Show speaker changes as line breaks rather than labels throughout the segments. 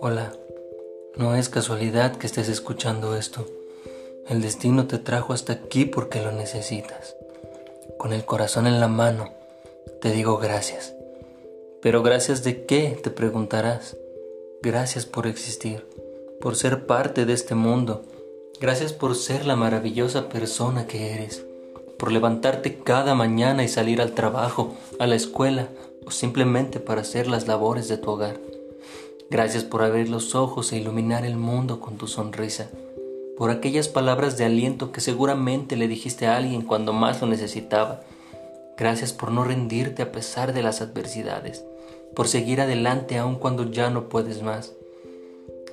Hola, no es casualidad que estés escuchando esto. El destino te trajo hasta aquí porque lo necesitas. Con el corazón en la mano, te digo gracias. Pero gracias de qué, te preguntarás. Gracias por existir, por ser parte de este mundo. Gracias por ser la maravillosa persona que eres, por levantarte cada mañana y salir al trabajo, a la escuela o simplemente para hacer las labores de tu hogar. Gracias por abrir los ojos e iluminar el mundo con tu sonrisa, por aquellas palabras de aliento que seguramente le dijiste a alguien cuando más lo necesitaba. Gracias por no rendirte a pesar de las adversidades, por seguir adelante aun cuando ya no puedes más.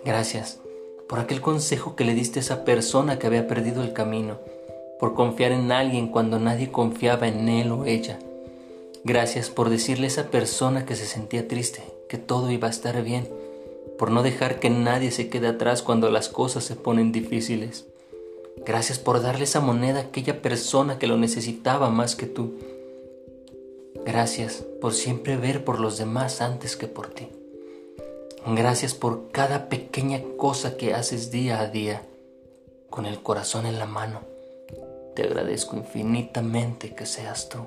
Gracias por aquel consejo que le diste a esa persona que había perdido el camino, por confiar en alguien cuando nadie confiaba en él o ella. Gracias por decirle a esa persona que se sentía triste que todo iba a estar bien por no dejar que nadie se quede atrás cuando las cosas se ponen difíciles. Gracias por darle esa moneda a aquella persona que lo necesitaba más que tú. Gracias por siempre ver por los demás antes que por ti. Gracias por cada pequeña cosa que haces día a día, con el corazón en la mano. Te agradezco infinitamente que seas tú.